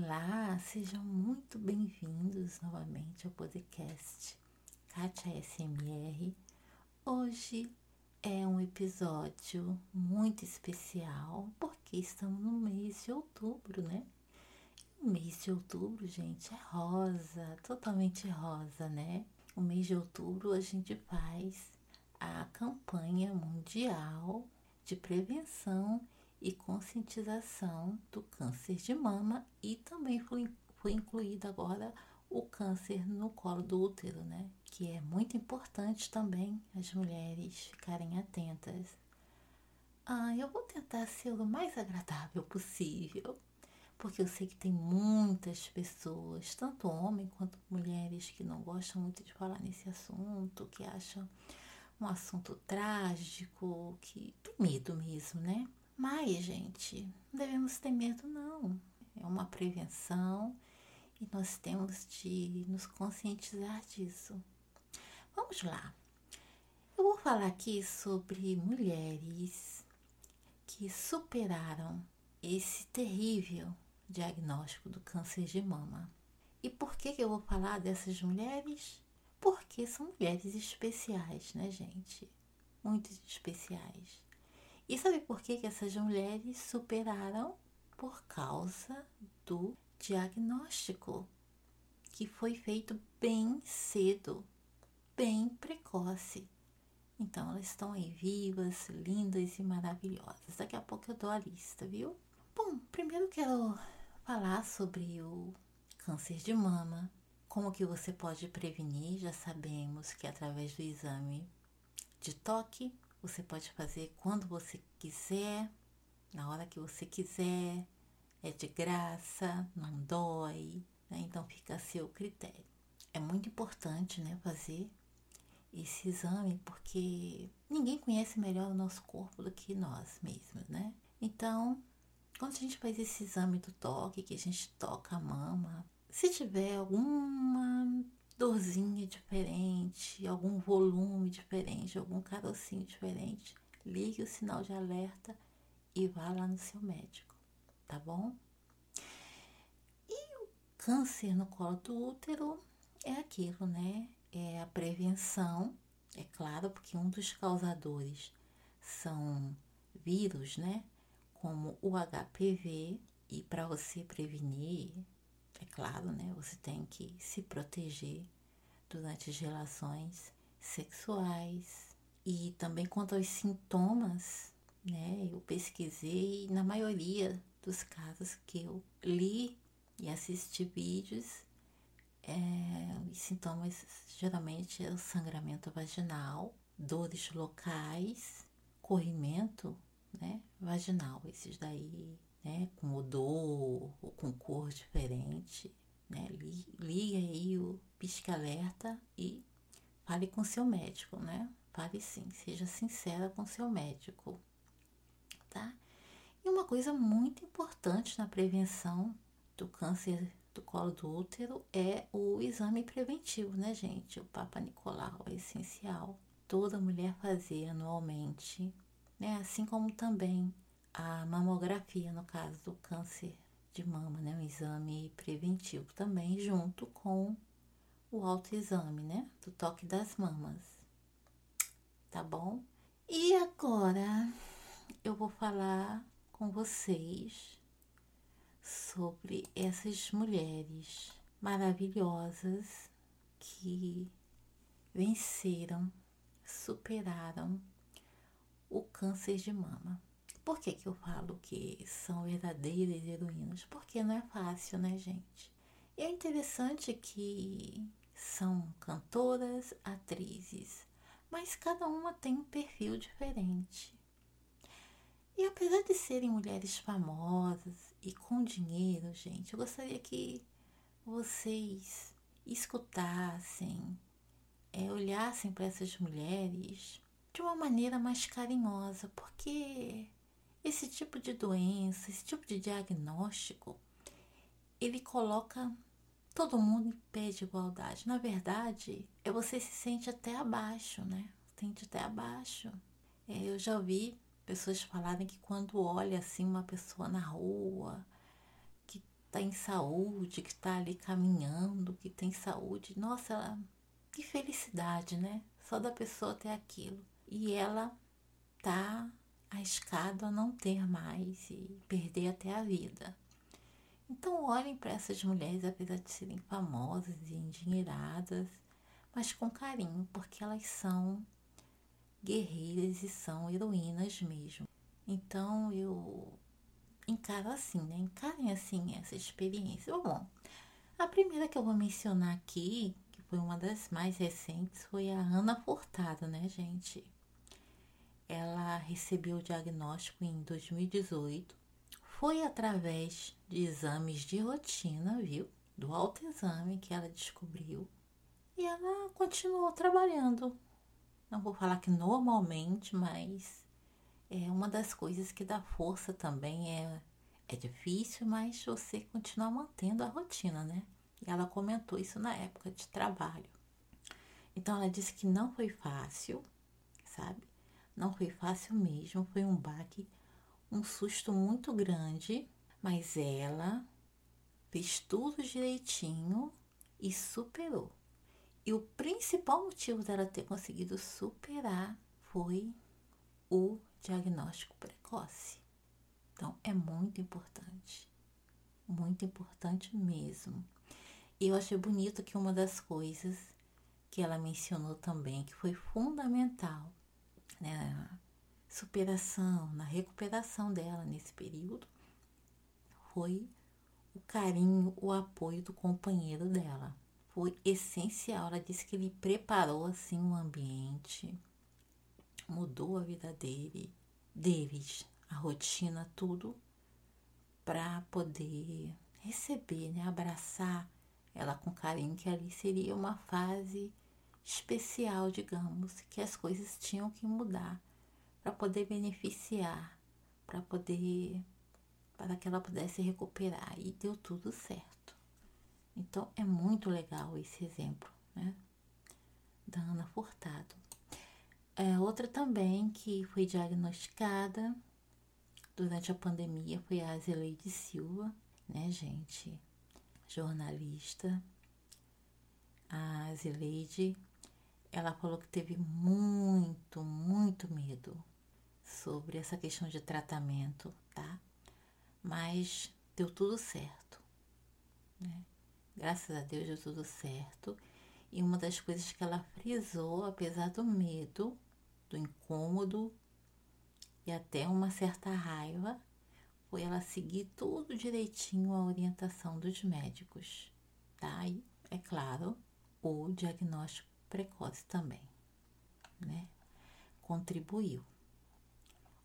Olá, sejam muito bem-vindos novamente ao podcast Kátia SMR. Hoje é um episódio muito especial porque estamos no mês de outubro, né? O mês de outubro, gente, é rosa, totalmente rosa, né? O mês de outubro a gente faz a campanha mundial de prevenção e conscientização do câncer de mama e também foi, foi incluído agora o câncer no colo do útero, né? Que é muito importante também as mulheres ficarem atentas. Ah, eu vou tentar ser o mais agradável possível, porque eu sei que tem muitas pessoas, tanto homens quanto mulheres, que não gostam muito de falar nesse assunto, que acham um assunto trágico, que tem medo mesmo, né? Mas, gente, não devemos ter medo, não. É uma prevenção e nós temos de nos conscientizar disso. Vamos lá. Eu vou falar aqui sobre mulheres que superaram esse terrível diagnóstico do câncer de mama. E por que, que eu vou falar dessas mulheres? Porque são mulheres especiais, né, gente? Muito especiais. E sabe por que, que essas mulheres superaram? Por causa do diagnóstico que foi feito bem cedo, bem precoce. Então elas estão aí vivas, lindas e maravilhosas. Daqui a pouco eu dou a lista, viu? Bom, primeiro quero falar sobre o câncer de mama, como que você pode prevenir. Já sabemos que através do exame de toque você pode fazer quando você quiser, na hora que você quiser, é de graça, não dói, né? então fica a seu critério. É muito importante né, fazer esse exame porque ninguém conhece melhor o nosso corpo do que nós mesmos, né? Então, quando a gente faz esse exame do toque, que a gente toca a mama, se tiver alguma dorzinha diferente, algum volume diferente, algum carocinho diferente, ligue o sinal de alerta e vá lá no seu médico, tá bom? E o câncer no colo do útero é aquilo, né? É a prevenção, é claro, porque um dos causadores são vírus, né? Como o HPV, e para você prevenir claro, né? Você tem que se proteger durante as relações sexuais. E também quanto aos sintomas, né? Eu pesquisei e na maioria dos casos que eu li e assisti vídeos, é, os sintomas geralmente é o sangramento vaginal, dores locais, corrimento né, vaginal. Esses daí né, com odor ou com cor diferente, né, ligue aí o pisca-alerta e fale com seu médico, né? Fale sim, seja sincera com seu médico, tá? E uma coisa muito importante na prevenção do câncer do colo do útero é o exame preventivo, né, gente? O Papa Nicolau é essencial. Toda mulher fazer anualmente, né? Assim como também a mamografia, no caso do câncer de mama, né? Um exame preventivo também, junto com o autoexame, né? Do toque das mamas. Tá bom? E agora eu vou falar com vocês sobre essas mulheres maravilhosas que venceram, superaram o câncer de mama. Por que, que eu falo que são verdadeiras heroínas? Porque não é fácil, né, gente? E é interessante que são cantoras, atrizes, mas cada uma tem um perfil diferente. E apesar de serem mulheres famosas e com dinheiro, gente, eu gostaria que vocês escutassem, é, olhassem para essas mulheres de uma maneira mais carinhosa, porque esse tipo de doença, esse tipo de diagnóstico, ele coloca todo mundo em pé de igualdade. Na verdade, é você se sente até abaixo, né? Sente até abaixo. É, eu já ouvi pessoas falarem que quando olha assim uma pessoa na rua, que tá em saúde, que está ali caminhando, que tem saúde. Nossa, que felicidade, né? Só da pessoa ter aquilo. E ela tá arriscado a não ter mais e perder até a vida. Então olhem para essas mulheres, apesar de serem famosas e endinheiradas, mas com carinho, porque elas são guerreiras e são heroínas mesmo. Então eu encaro assim, né? Encarem assim essa experiência. Bom, a primeira que eu vou mencionar aqui, que foi uma das mais recentes, foi a Ana Furtado, né, gente? Ela recebeu o diagnóstico em 2018. Foi através de exames de rotina, viu? Do autoexame que ela descobriu. E ela continuou trabalhando. Não vou falar que normalmente, mas é uma das coisas que dá força também. É, é difícil, mas você continua mantendo a rotina, né? E ela comentou isso na época de trabalho. Então ela disse que não foi fácil, sabe? Não foi fácil mesmo, foi um baque, um susto muito grande, mas ela fez tudo direitinho e superou. E o principal motivo dela ter conseguido superar foi o diagnóstico precoce. Então é muito importante, muito importante mesmo. E eu achei bonito que uma das coisas que ela mencionou também, que foi fundamental na superação, na recuperação dela nesse período, foi o carinho, o apoio do companheiro dela. Foi essencial. Ela disse que ele preparou assim o ambiente, mudou a vida dele, deles, a rotina, tudo, para poder receber, né, abraçar ela com carinho, que ali seria uma fase especial, digamos, que as coisas tinham que mudar para poder beneficiar, para poder para que ela pudesse recuperar e deu tudo certo. Então é muito legal esse exemplo, né? Da Ana Furtado. É, outra também que foi diagnosticada durante a pandemia foi a Azeleide Silva, né, gente? Jornalista. A Azeleide ela falou que teve muito, muito medo sobre essa questão de tratamento, tá? Mas deu tudo certo, né? Graças a Deus deu tudo certo. E uma das coisas que ela frisou, apesar do medo, do incômodo e até uma certa raiva, foi ela seguir tudo direitinho a orientação dos médicos, tá? E, é claro, o diagnóstico precoce também, né? Contribuiu.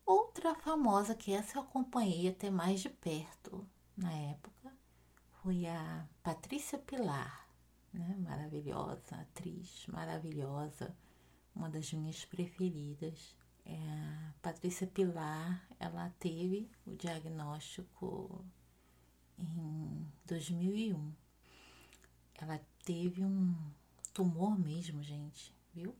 Outra famosa que essa eu acompanhei até mais de perto na época foi a Patrícia Pilar, né? Maravilhosa, atriz maravilhosa, uma das minhas preferidas. É, a Patrícia Pilar, ela teve o diagnóstico em 2001. Ela teve um tumor mesmo, gente, viu?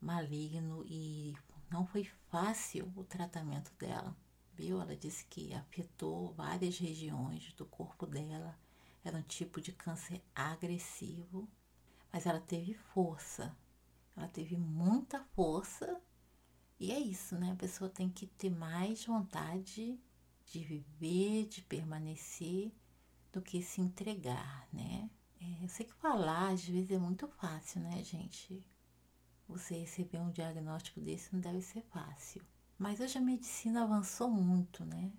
Maligno e não foi fácil o tratamento dela, viu? Ela disse que afetou várias regiões do corpo dela. Era um tipo de câncer agressivo, mas ela teve força. Ela teve muita força e é isso, né? A pessoa tem que ter mais vontade de viver, de permanecer, do que se entregar, né? É, eu sei que falar às vezes é muito fácil, né, gente? Você receber um diagnóstico desse não deve ser fácil. Mas hoje a medicina avançou muito, né?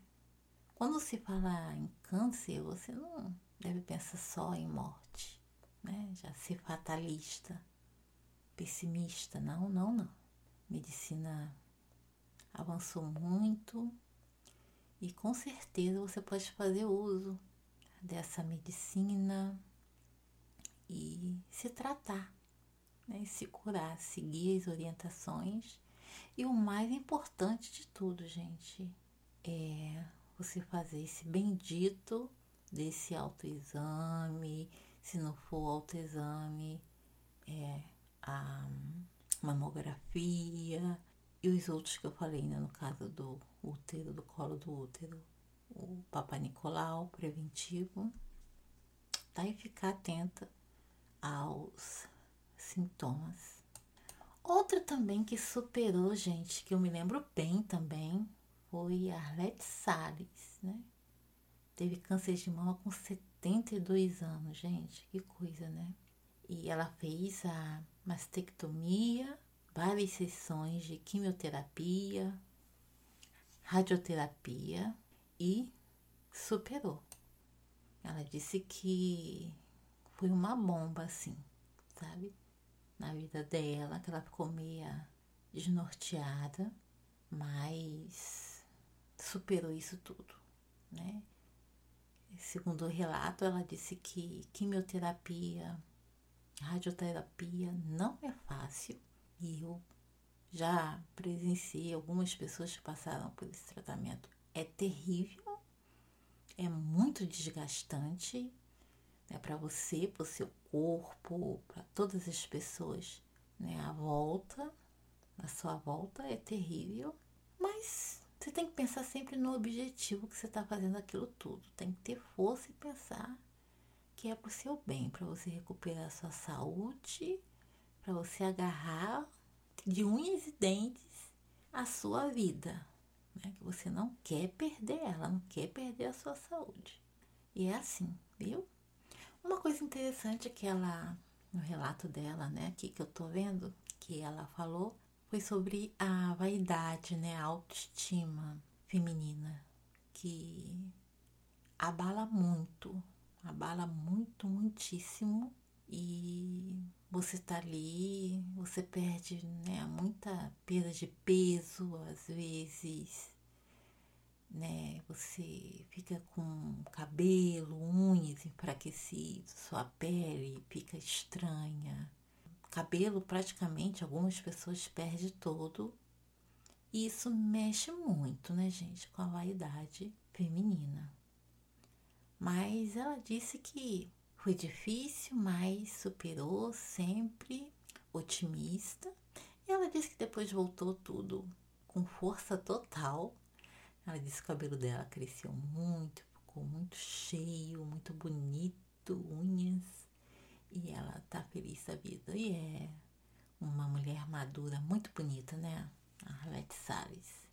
Quando se fala em câncer, você não deve pensar só em morte, né? Já ser fatalista, pessimista. Não, não, não. Medicina avançou muito e com certeza você pode fazer uso dessa medicina e se tratar, né? se curar, seguir as orientações. E o mais importante de tudo, gente, é você fazer esse bendito desse autoexame. Se não for autoexame, é a mamografia e os outros que eu falei, né, no caso do útero, do colo do útero. o Papa Nicolau preventivo, tá? E ficar atenta aos sintomas. Outra também que superou, gente, que eu me lembro bem também, foi a Arlete Salles, né? Teve câncer de mama com 72 anos, gente, que coisa, né? E ela fez a mastectomia, várias sessões de quimioterapia, radioterapia e superou. Ela disse que foi uma bomba, assim, sabe? Na vida dela, que ela ficou meia desnorteada, mas superou isso tudo, né? Segundo o relato, ela disse que quimioterapia, radioterapia não é fácil e eu já presenciei algumas pessoas que passaram por esse tratamento. É terrível, é muito desgastante né, para você, para o seu corpo, para todas as pessoas. Né, a volta, a sua volta é terrível, mas você tem que pensar sempre no objetivo que você está fazendo aquilo tudo. Tem que ter força e pensar que é para o seu bem, para você recuperar a sua saúde, para você agarrar de unhas e dentes a sua vida, né? que você não quer perder ela, não quer perder a sua saúde. E é assim, viu? Uma coisa interessante é que ela, no relato dela, né, aqui que eu tô vendo, que ela falou, foi sobre a vaidade, né, a autoestima feminina, que abala muito, abala muito, muitíssimo. E você tá ali, você perde, né, muita perda de peso, às vezes, né, você fica com cabelo, unhas enfraquecidos, sua pele fica estranha. Cabelo praticamente algumas pessoas perdem todo. E isso mexe muito, né, gente, com a vaidade feminina. Mas ela disse que foi difícil, mas superou sempre otimista. E ela disse que depois voltou tudo com força total. Ela disse que o cabelo dela cresceu muito, ficou muito cheio, muito bonito, unhas. E ela tá feliz da vida. E é uma mulher madura, muito bonita, né? A Arlete Salles.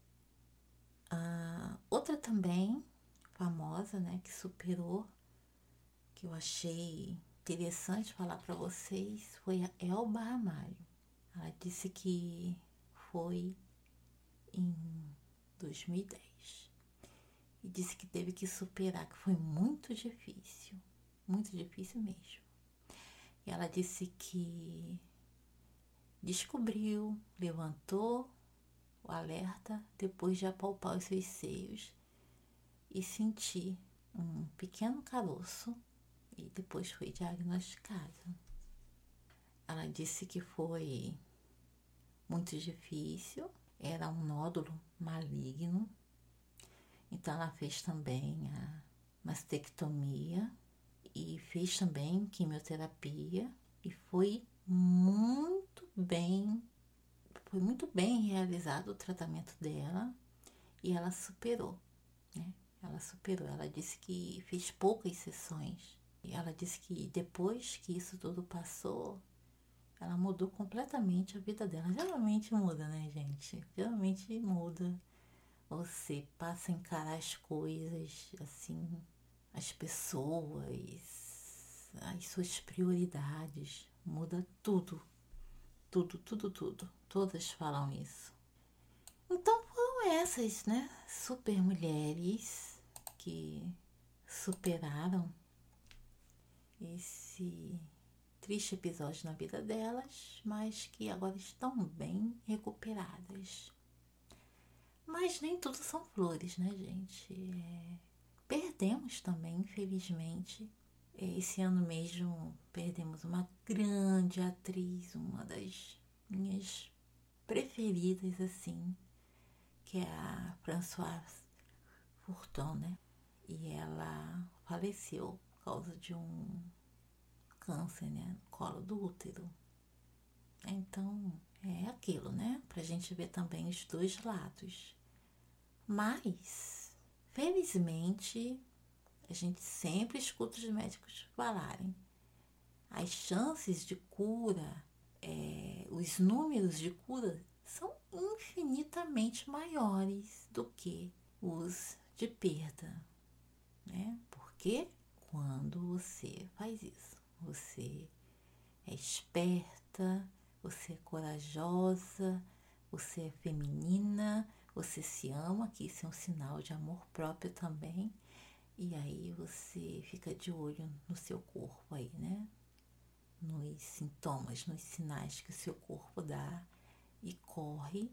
Ah, outra também famosa, né, que superou que eu achei interessante falar para vocês foi a Elba Ramalho. Ela disse que foi em 2010 e disse que teve que superar, que foi muito difícil, muito difícil mesmo. E ela disse que descobriu, levantou o alerta depois de apalpar os seus seios e sentir um pequeno caroço e depois foi diagnosticada. Ela disse que foi muito difícil, era um nódulo maligno, então ela fez também a mastectomia e fez também quimioterapia e foi muito bem, foi muito bem realizado o tratamento dela e ela superou, né? Ela superou. Ela disse que fez poucas sessões e ela disse que depois que isso tudo passou, ela mudou completamente a vida dela. Geralmente muda, né, gente? Geralmente muda. Você passa a encarar as coisas assim, as pessoas, as suas prioridades. Muda tudo. Tudo, tudo, tudo. Todas falam isso. Então foram essas, né? Super mulheres que superaram esse triste episódio na vida delas, mas que agora estão bem recuperadas. Mas nem tudo são flores, né, gente? É... Perdemos também, infelizmente. Esse ano mesmo perdemos uma grande atriz, uma das minhas preferidas, assim, que é a Françoise Furton, né? E ela faleceu causa de um câncer, né? No colo do útero. Então, é aquilo, né? Pra gente ver também os dois lados. Mas, Felizmente, a gente sempre escuta os médicos falarem. As chances de cura, é, os números de cura são infinitamente maiores do que os de perda, né? Porque quando você faz isso, você é esperta, você é corajosa, você é feminina, você se ama, que isso é um sinal de amor próprio também. E aí você fica de olho no seu corpo aí, né? Nos sintomas, nos sinais que o seu corpo dá e corre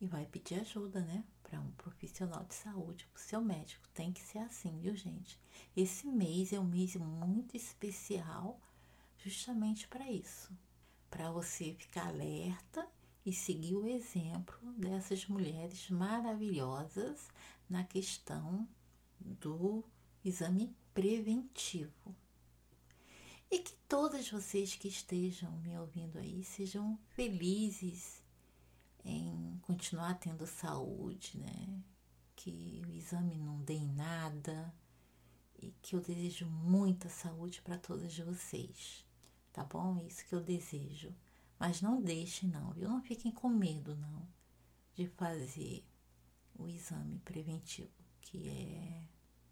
e vai pedir ajuda, né? Para um profissional de saúde, para o seu médico. Tem que ser assim, viu, gente? Esse mês é um mês muito especial, justamente para isso. Para você ficar alerta e seguir o exemplo dessas mulheres maravilhosas na questão do exame preventivo. E que todas vocês que estejam me ouvindo aí sejam felizes em continuar tendo saúde, né? Que o exame não dê em nada e que eu desejo muita saúde para todas vocês, tá bom? É isso que eu desejo. Mas não deixem, não, viu? Não fiquem com medo, não, de fazer o exame preventivo, que é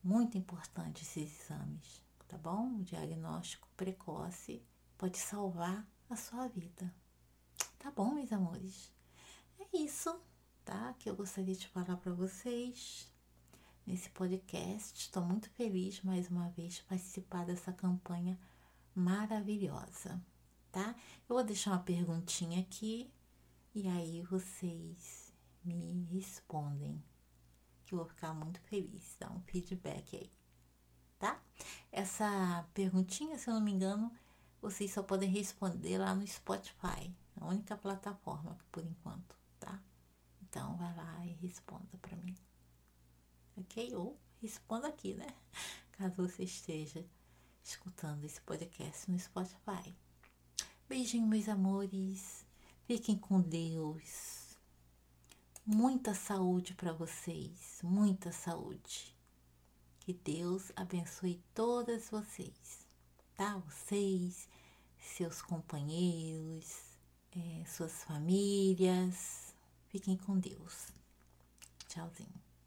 muito importante esses exames, tá bom? O diagnóstico precoce pode salvar a sua vida. Tá bom, meus amores? É isso, tá? Que eu gostaria de falar para vocês nesse podcast. Estou muito feliz mais uma vez participar dessa campanha maravilhosa tá? Eu vou deixar uma perguntinha aqui e aí vocês me respondem, que eu vou ficar muito feliz, dá um feedback aí, tá? Essa perguntinha, se eu não me engano, vocês só podem responder lá no Spotify, a única plataforma por enquanto, tá? Então vai lá e responda para mim, ok? Ou responda aqui, né? Caso você esteja escutando esse podcast no Spotify. Beijinho, meus amores. Fiquem com Deus. Muita saúde para vocês, muita saúde. Que Deus abençoe todas vocês, tá? Vocês, seus companheiros, é, suas famílias. Fiquem com Deus. Tchauzinho.